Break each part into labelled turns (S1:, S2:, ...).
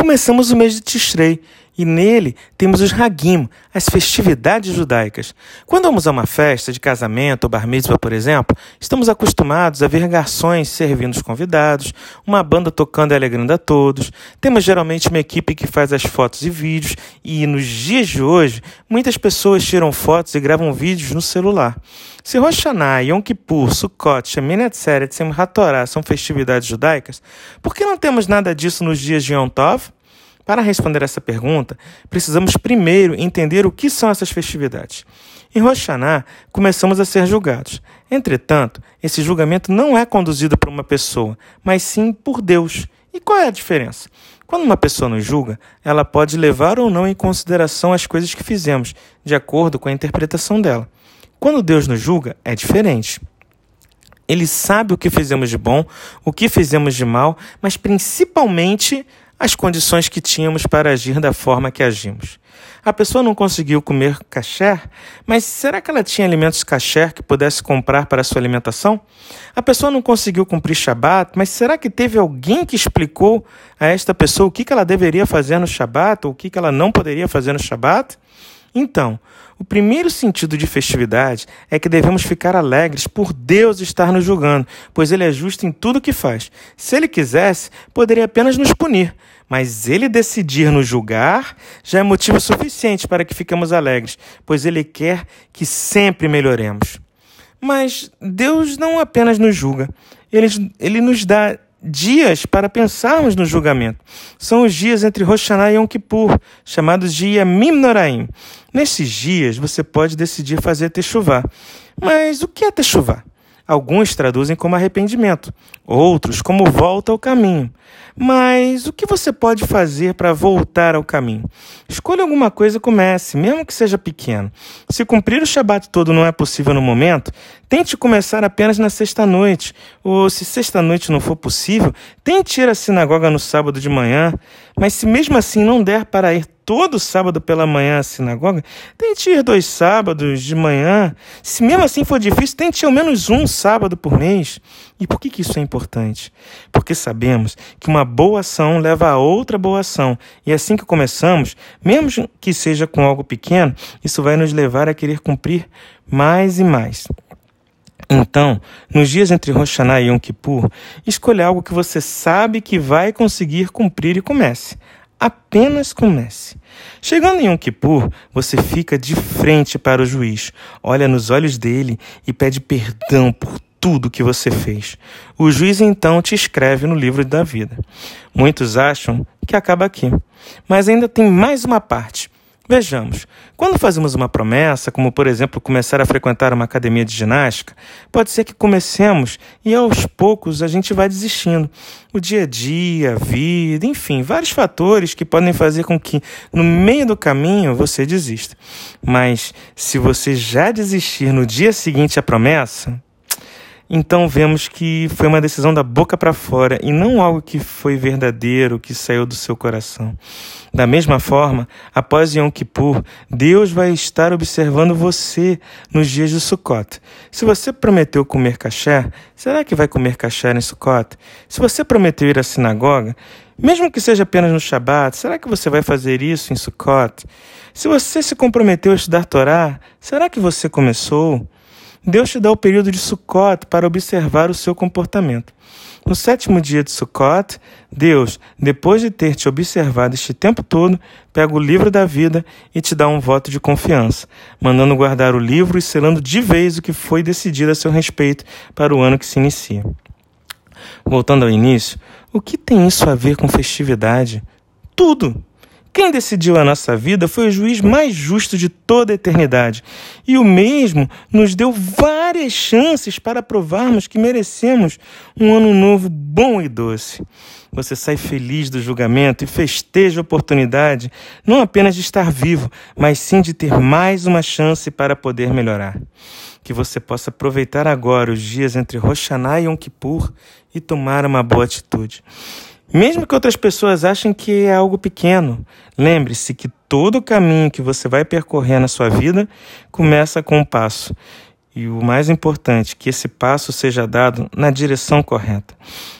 S1: Começamos o mês de Tishrei e nele temos os Hagim, as festividades judaicas. Quando vamos a uma festa de casamento ou bar mitzvah, por exemplo, estamos acostumados a ver garçons servindo os convidados, uma banda tocando e alegrando a todos. Temos geralmente uma equipe que faz as fotos e vídeos e nos dias de hoje, muitas pessoas tiram fotos e gravam vídeos no celular. Se Rosh Hashanah, Yom Kippur, Sukkot, Shemin Atzeret, Simchat Torah são festividades judaicas, por que não temos nada disso nos dias de Yom Tov? Para responder essa pergunta, precisamos primeiro entender o que são essas festividades. Em Rosh Hashanah, começamos a ser julgados. Entretanto, esse julgamento não é conduzido por uma pessoa, mas sim por Deus. E qual é a diferença? Quando uma pessoa nos julga, ela pode levar ou não em consideração as coisas que fizemos, de acordo com a interpretação dela. Quando Deus nos julga, é diferente. Ele sabe o que fizemos de bom, o que fizemos de mal, mas principalmente as condições que tínhamos para agir da forma que agimos. A pessoa não conseguiu comer kasher, mas será que ela tinha alimentos kasher que pudesse comprar para sua alimentação? A pessoa não conseguiu cumprir Shabat, mas será que teve alguém que explicou a esta pessoa o que ela deveria fazer no Shabat ou o que ela não poderia fazer no Shabat? Então, o primeiro sentido de festividade é que devemos ficar alegres por Deus estar nos julgando, pois Ele é justo em tudo o que faz. Se Ele quisesse, poderia apenas nos punir, mas Ele decidir nos julgar já é motivo suficiente para que fiquemos alegres, pois Ele quer que sempre melhoremos. Mas Deus não apenas nos julga, Ele, ele nos dá dias para pensarmos no julgamento. São os dias entre Rosh e Yom Kippur, chamados de Yamim Noraim. Nesses dias, você pode decidir fazer techuvá. Mas o que é techuvá? Alguns traduzem como arrependimento, outros como volta ao caminho. Mas o que você pode fazer para voltar ao caminho? Escolha alguma coisa e comece, mesmo que seja pequeno. Se cumprir o Shabat todo não é possível no momento, tente começar apenas na sexta-noite. Ou, se sexta-noite não for possível, tente ir à sinagoga no sábado de manhã. Mas se mesmo assim não der para ir todo sábado pela manhã à sinagoga, tente ir dois sábados de manhã. Se mesmo assim for difícil, tente ao menos um sábado por mês. E por que, que isso é importante? Porque sabemos que uma boa ação leva a outra boa ação. E assim que começamos, mesmo que seja com algo pequeno, isso vai nos levar a querer cumprir mais e mais. Então, nos dias entre Rosh e Yom Kippur, escolha algo que você sabe que vai conseguir cumprir e comece. Apenas comece. Chegando em Yom Kippur, você fica de frente para o juiz, olha nos olhos dele e pede perdão por tudo que você fez. O juiz então te escreve no livro da vida. Muitos acham que acaba aqui, mas ainda tem mais uma parte. Vejamos, quando fazemos uma promessa, como por exemplo começar a frequentar uma academia de ginástica, pode ser que comecemos e aos poucos a gente vai desistindo. O dia a dia, a vida, enfim, vários fatores que podem fazer com que no meio do caminho você desista. Mas se você já desistir no dia seguinte à promessa, então vemos que foi uma decisão da boca para fora e não algo que foi verdadeiro, que saiu do seu coração. Da mesma forma, após Yom Kippur, Deus vai estar observando você nos dias de Sukkot. Se você prometeu comer caché, será que vai comer caché em Sukkot? Se você prometeu ir à sinagoga, mesmo que seja apenas no Shabat, será que você vai fazer isso em Sukkot? Se você se comprometeu a estudar Torá, será que você começou? Deus te dá o período de Sukkot para observar o seu comportamento. No sétimo dia de Sukkot, Deus, depois de ter te observado este tempo todo, pega o livro da vida e te dá um voto de confiança, mandando guardar o livro e selando de vez o que foi decidido a seu respeito para o ano que se inicia. Voltando ao início, o que tem isso a ver com festividade? Tudo! Quem decidiu a nossa vida foi o juiz mais justo de toda a eternidade. E o mesmo nos deu várias chances para provarmos que merecemos um ano novo bom e doce. Você sai feliz do julgamento e festeja a oportunidade não apenas de estar vivo, mas sim de ter mais uma chance para poder melhorar. Que você possa aproveitar agora os dias entre Hashanah e Yom Kippur e tomar uma boa atitude. Mesmo que outras pessoas achem que é algo pequeno, lembre-se que todo o caminho que você vai percorrer na sua vida começa com um passo. E o mais importante, que esse passo seja dado na direção correta.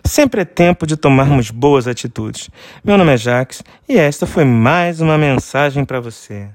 S1: Sempre é tempo de tomarmos boas atitudes. Meu nome é Jaques e esta foi mais uma mensagem para você.